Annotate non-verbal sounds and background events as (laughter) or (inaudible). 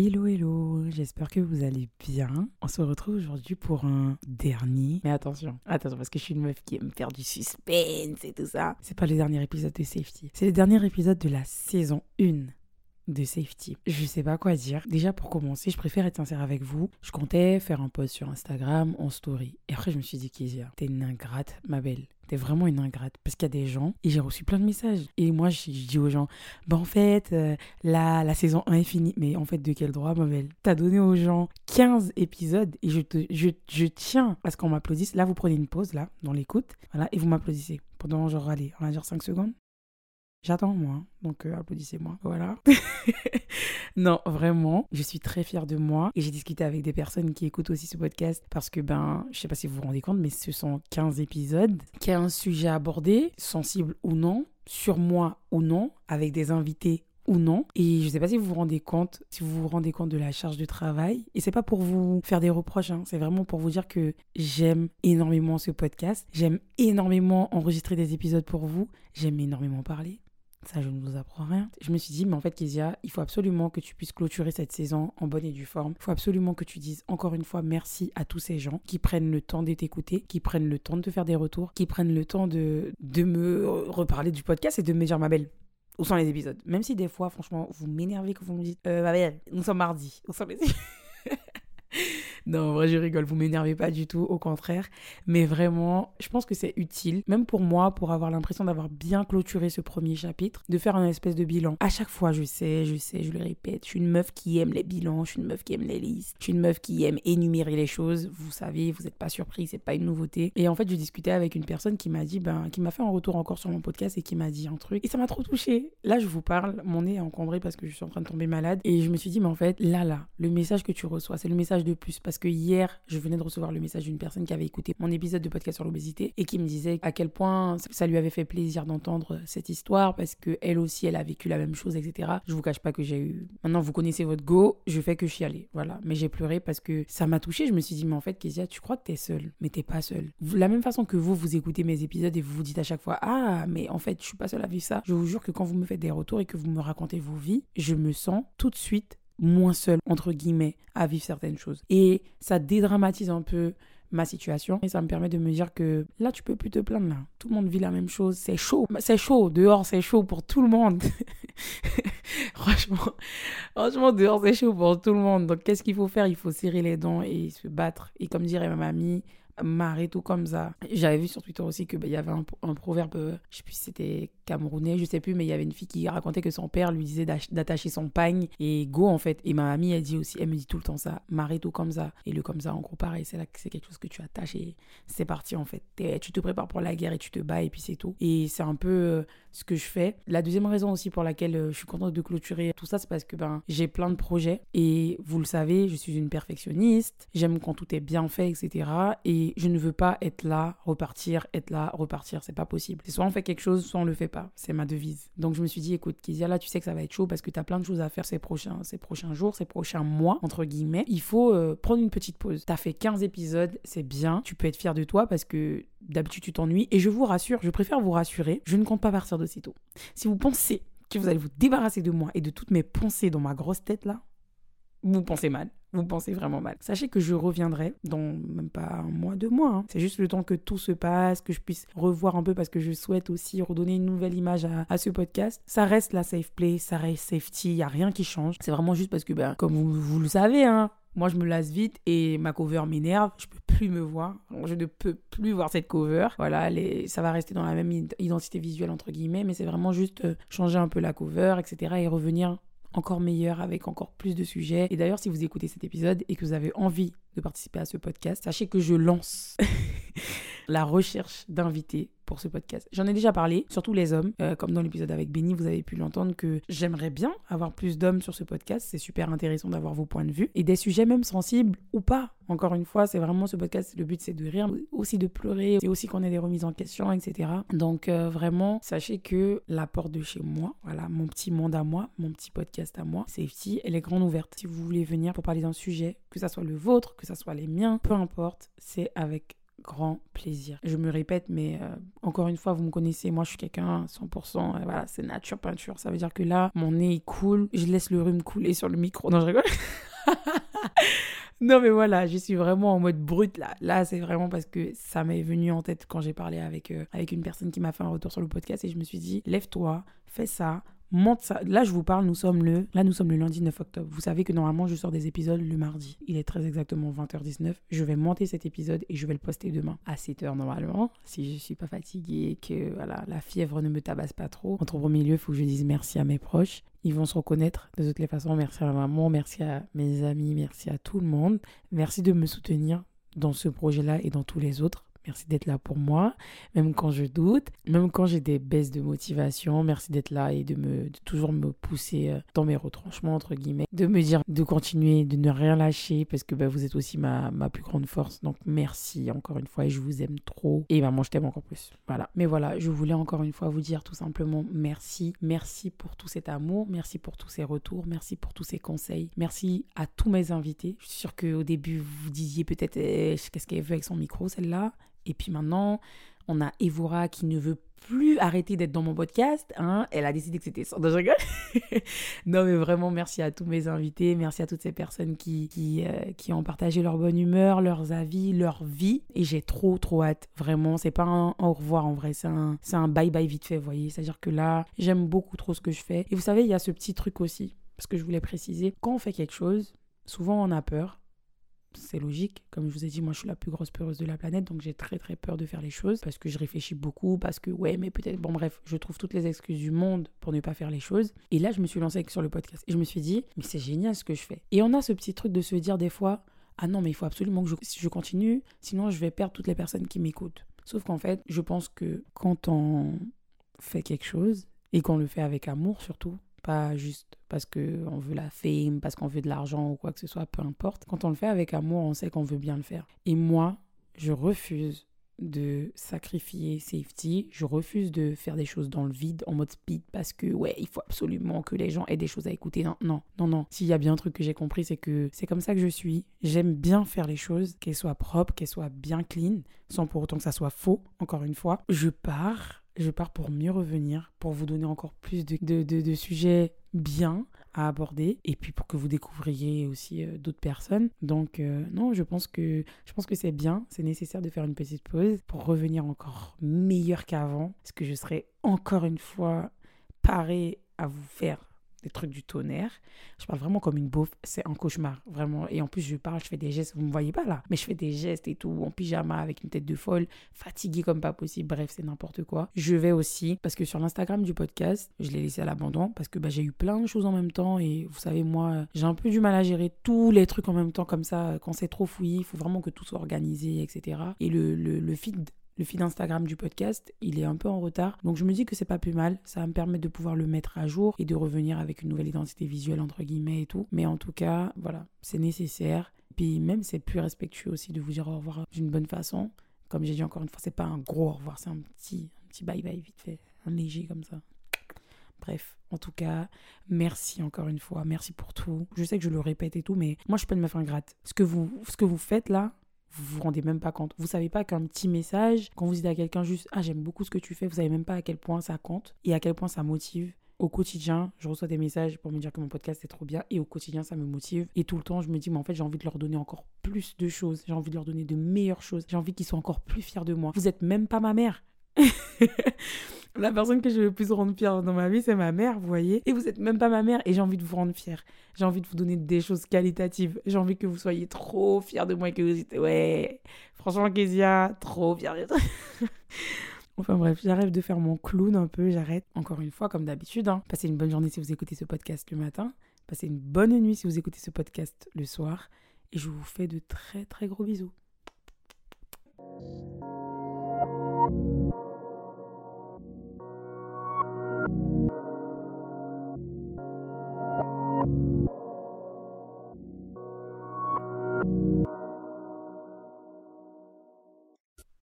Hello hello, j'espère que vous allez bien. On se retrouve aujourd'hui pour un dernier. Mais attention, attention parce que je suis une meuf qui aime faire du suspense et tout ça. C'est pas le dernier épisode de Safety. C'est le dernier épisode de la saison 1 de safety. Je sais pas quoi dire. Déjà pour commencer, je préfère être sincère avec vous. Je comptais faire un post sur Instagram en story. Et après je me suis dit Kezia, t'es une ingrate, ma belle. T'es vraiment une ingrate. Parce qu'il y a des gens, et j'ai reçu plein de messages. Et moi, je, dis aux gens, bah en fait, euh, la, la saison 1 est finie. Mais en fait, de quel droit, ma belle? T'as donné aux gens 15 épisodes et je, te, je, je tiens à ce qu'on m'applaudisse. Là, vous prenez une pause, là, dans l'écoute. Voilà, et vous m'applaudissez. Pendant, genre, allez, on va dire 5 secondes. J'attends moi, hein. donc euh, applaudissez-moi. Voilà. (laughs) non, vraiment, je suis très fière de moi et j'ai discuté avec des personnes qui écoutent aussi ce podcast parce que ben, je sais pas si vous vous rendez compte, mais ce sont 15 épisodes qui a un sujet abordé, sensible ou non, sur moi ou non, avec des invités ou non. Et je sais pas si vous vous rendez compte, si vous vous rendez compte de la charge de travail. Et c'est pas pour vous faire des reproches, hein. c'est vraiment pour vous dire que j'aime énormément ce podcast. J'aime énormément enregistrer des épisodes pour vous. J'aime énormément parler. Ça, je ne vous apprends rien. Je me suis dit, mais en fait, Kezia, il faut absolument que tu puisses clôturer cette saison en bonne et due forme. Il faut absolument que tu dises encore une fois merci à tous ces gens qui prennent le temps de t'écouter, qui prennent le temps de te faire des retours, qui prennent le temps de, de me reparler du podcast et de me dire, ma belle, où sont les épisodes? Même si des fois, franchement, vous m'énervez quand vous me dites, euh, ma belle, nous sommes mardi, où sont les non, en vrai, je rigole, vous m'énervez pas du tout, au contraire. Mais vraiment, je pense que c'est utile, même pour moi, pour avoir l'impression d'avoir bien clôturé ce premier chapitre, de faire un espèce de bilan. À chaque fois, je sais, je sais, je le répète, je suis une meuf qui aime les bilans, je suis une meuf qui aime les listes, je suis une meuf qui aime énumérer les choses. Vous savez, vous n'êtes pas surpris, c'est pas une nouveauté. Et en fait, je discutais avec une personne qui m'a dit, ben, qui m'a fait un retour encore sur mon podcast et qui m'a dit un truc. Et ça m'a trop touché. Là, je vous parle, mon nez est encombré parce que je suis en train de tomber malade. Et je me suis dit, mais en fait, là, là, le message que tu reçois, c'est le message de plus. Parce que hier, je venais de recevoir le message d'une personne qui avait écouté mon épisode de podcast sur l'obésité et qui me disait à quel point ça lui avait fait plaisir d'entendre cette histoire parce que elle aussi, elle a vécu la même chose, etc. Je vous cache pas que j'ai eu. Maintenant, vous connaissez votre go, je fais que chialer. Voilà. Mais j'ai pleuré parce que ça m'a touché. Je me suis dit, mais en fait, Kezia, tu crois que t'es seule, mais t'es pas seule. La même façon que vous, vous écoutez mes épisodes et vous vous dites à chaque fois, ah, mais en fait, je suis pas seule à vivre ça. Je vous jure que quand vous me faites des retours et que vous me racontez vos vies, je me sens tout de suite moins seule, entre guillemets, à vivre certaines choses. Et ça dédramatise un peu ma situation et ça me permet de me dire que là tu peux plus te plaindre là. Tout le monde vit la même chose c'est chaud. C'est chaud dehors c'est chaud pour tout le monde. (laughs) Franchement franchement dehors c'est chaud pour tout le monde. Donc qu'est-ce qu'il faut faire? Il faut serrer les dents et se battre. Et comme dirait ma mamie marrer tout comme ça. J'avais vu sur Twitter aussi qu'il bah, y avait un, proverbe, euh, je sais plus si c'était camerounais, je sais plus, mais il y avait une fille qui racontait que son père lui disait d'attacher son pagne et go en fait. Et ma mamie, elle dit aussi, elle me dit tout le temps ça, marrer tout comme ça. Et le comme ça, en gros, pareil, c'est là que c'est quelque chose que tu attaches et c'est parti en fait. Tu te prépares pour la guerre et tu te bats et puis c'est tout. Et c'est un peu euh, ce que je fais. La deuxième raison aussi pour laquelle euh, je suis contente de clôturer tout ça, c'est parce que ben, j'ai plein de projets et vous le savez, je suis une perfectionniste, j'aime quand tout est bien fait, etc. Et je ne veux pas être là, repartir, être là, repartir. C'est pas possible. C'est soit on fait quelque chose, soit on le fait pas. C'est ma devise. Donc je me suis dit, écoute, Kizia, là, tu sais que ça va être chaud parce que tu as plein de choses à faire ces prochains, ces prochains jours, ces prochains mois, entre guillemets. Il faut euh, prendre une petite pause. Tu as fait 15 épisodes, c'est bien. Tu peux être fier de toi parce que d'habitude tu t'ennuies. Et je vous rassure, je préfère vous rassurer, je ne compte pas partir de sitôt. Si vous pensez que vous allez vous débarrasser de moi et de toutes mes pensées dans ma grosse tête là, vous pensez mal. Vous pensez vraiment mal. Sachez que je reviendrai dans même pas un mois, deux mois. Hein. C'est juste le temps que tout se passe, que je puisse revoir un peu parce que je souhaite aussi redonner une nouvelle image à, ce podcast. Ça reste la safe place, ça reste safety, il n'y a rien qui change. C'est vraiment juste parce que, ben, comme vous, le savez, hein, moi, je me lasse vite et ma cover m'énerve. Je peux plus me voir. Je ne peux plus voir cette cover. Voilà, ça va rester dans la même identité visuelle, entre guillemets, mais c'est vraiment juste euh, changer un peu la cover, etc. et revenir encore meilleur avec encore plus de sujets. Et d'ailleurs, si vous écoutez cet épisode et que vous avez envie participer à ce podcast, sachez que je lance (laughs) la recherche d'invités pour ce podcast. J'en ai déjà parlé, surtout les hommes, euh, comme dans l'épisode avec Benny, vous avez pu l'entendre que j'aimerais bien avoir plus d'hommes sur ce podcast. C'est super intéressant d'avoir vos points de vue et des sujets même sensibles ou pas. Encore une fois, c'est vraiment ce podcast, le but c'est de rire, aussi de pleurer, c'est aussi qu'on ait des remises en question, etc. Donc euh, vraiment, sachez que la porte de chez moi, voilà, mon petit monde à moi, mon petit podcast à moi, Safety, elle est grande ouverte. Si vous voulez venir pour parler d'un sujet, que ça soit le vôtre, que ça soit les miens, peu importe, c'est avec grand plaisir. Je me répète, mais euh, encore une fois, vous me connaissez, moi je suis quelqu'un 100%, euh, voilà, c'est nature peinture. Ça veut dire que là, mon nez est cool, je laisse le rhume couler sur le micro. Non, je rigole. (laughs) non, mais voilà, je suis vraiment en mode brut là. Là, c'est vraiment parce que ça m'est venu en tête quand j'ai parlé avec, euh, avec une personne qui m'a fait un retour sur le podcast et je me suis dit, lève-toi, fais ça, Là, je vous parle, nous sommes le là nous sommes le lundi 9 octobre. Vous savez que normalement, je sors des épisodes le mardi. Il est très exactement 20h19. Je vais monter cet épisode et je vais le poster demain à 7h normalement, si je suis pas fatiguée que voilà, la fièvre ne me tabasse pas trop. Entre premier lieu, il faut que je dise merci à mes proches. Ils vont se reconnaître de toutes les façons. Merci à ma maman, merci à mes amis, merci à tout le monde. Merci de me soutenir dans ce projet-là et dans tous les autres. Merci d'être là pour moi, même quand je doute, même quand j'ai des baisses de motivation. Merci d'être là et de me toujours me pousser euh, dans mes retranchements entre guillemets, de me dire de continuer, de ne rien lâcher parce que bah, vous êtes aussi ma, ma plus grande force. Donc merci encore une fois et je vous aime trop et maman je t'aime encore plus. Voilà. Mais voilà, je voulais encore une fois vous dire tout simplement merci, merci pour tout cet amour, merci pour tous ces retours, merci pour tous ces conseils, merci à tous mes invités. Je suis sûre qu'au début vous disiez peut-être eh, qu'est-ce qu'elle veut avec son micro celle-là? Et puis maintenant, on a Evora qui ne veut plus arrêter d'être dans mon podcast. Hein. Elle a décidé que c'était sans de (laughs) non, mais vraiment, merci à tous mes invités. Merci à toutes ces personnes qui, qui, euh, qui ont partagé leur bonne humeur, leurs avis, leur vie. Et j'ai trop, trop hâte. Vraiment, c'est pas un au revoir en vrai. C'est un, un bye-bye vite fait, vous voyez. C'est-à-dire que là, j'aime beaucoup trop ce que je fais. Et vous savez, il y a ce petit truc aussi. Parce que je voulais préciser, quand on fait quelque chose, souvent on a peur c'est logique. Comme je vous ai dit, moi je suis la plus grosse peureuse de la planète, donc j'ai très très peur de faire les choses parce que je réfléchis beaucoup, parce que ouais, mais peut-être, bon bref, je trouve toutes les excuses du monde pour ne pas faire les choses. Et là, je me suis lancée sur le podcast et je me suis dit, mais c'est génial ce que je fais. Et on a ce petit truc de se dire des fois, ah non, mais il faut absolument que je, continue, sinon je vais perdre toutes les personnes qui m'écoutent. Sauf qu'en fait, je pense que quand on fait quelque chose, et qu'on le fait avec amour surtout, pas juste parce qu'on veut la fame, parce qu'on veut de l'argent ou quoi que ce soit, peu importe. Quand on le fait avec amour, on sait qu'on veut bien le faire. Et moi, je refuse de sacrifier safety, je refuse de faire des choses dans le vide en mode speed parce que ouais, il faut absolument que les gens aient des choses à écouter. Non, non, non, non. S'il y a bien un truc que j'ai compris, c'est que c'est comme ça que je suis. J'aime bien faire les choses, qu'elles soient propres, qu'elles soient bien clean, sans pour autant que ça soit faux, encore une fois. Je pars je pars pour mieux revenir, pour vous donner encore plus de, de, de, sujets bien à aborder et puis pour que vous découvriez aussi euh, d'autres personnes. Donc euh, non, je pense que je pense que c'est bien, c'est nécessaire de faire une petite pause pour revenir encore meilleur qu'avant parce que je serai encore une fois paré à vous faire des trucs du tonnerre. Je parle vraiment comme une beauf. C'est un cauchemar, vraiment. Et en plus, je parle, je fais des gestes. Vous ne me voyez pas là, mais je fais des gestes et tout, en pyjama, avec une tête de folle, fatiguée comme pas possible. Bref, c'est n'importe quoi. Je vais aussi, parce que sur l'Instagram du podcast, je l'ai laissé à l'abandon, parce que bah, j'ai eu plein de choses en même temps. Et vous savez, moi, j'ai un peu du mal à gérer tous les trucs en même temps comme ça. Quand c'est trop fouillé, il faut vraiment que tout soit organisé, etc. Et le, le, le feed le feed Instagram du podcast, il est un peu en retard. Donc je me dis que c'est pas plus mal. Ça va me permettre de pouvoir le mettre à jour et de revenir avec une nouvelle identité visuelle, entre guillemets et tout. Mais en tout cas, voilà, c'est nécessaire. Puis même, c'est plus respectueux aussi de vous dire au revoir d'une bonne façon. Comme j'ai dit encore une fois, c'est pas un gros au revoir, c'est un petit, un petit bye bye vite fait, un léger comme ça. Bref, en tout cas, merci encore une fois, merci pour tout. Je sais que je le répète et tout, mais moi je peux me faire gratte. Ce que vous, ce que vous faites là, vous vous rendez même pas compte. Vous savez pas qu'un petit message, quand vous dites à quelqu'un juste ah j'aime beaucoup ce que tu fais, vous savez même pas à quel point ça compte et à quel point ça motive. Au quotidien, je reçois des messages pour me dire que mon podcast est trop bien et au quotidien ça me motive et tout le temps je me dis mais en fait j'ai envie de leur donner encore plus de choses, j'ai envie de leur donner de meilleures choses, j'ai envie qu'ils soient encore plus fiers de moi. Vous êtes même pas ma mère. (laughs) la personne que je veux le plus rendre fière dans ma vie, c'est ma mère, vous voyez. Et vous n'êtes même pas ma mère et j'ai envie de vous rendre fière. J'ai envie de vous donner des choses qualitatives. J'ai envie que vous soyez trop fiers de moi et que vous dites, ouais, franchement, Kezia, trop fière. (laughs) Enfin bref, j'arrête de faire mon clown un peu, j'arrête. Encore une fois, comme d'habitude, hein. passez une bonne journée si vous écoutez ce podcast le matin. Passez une bonne nuit si vous écoutez ce podcast le soir. Et je vous fais de très très gros bisous.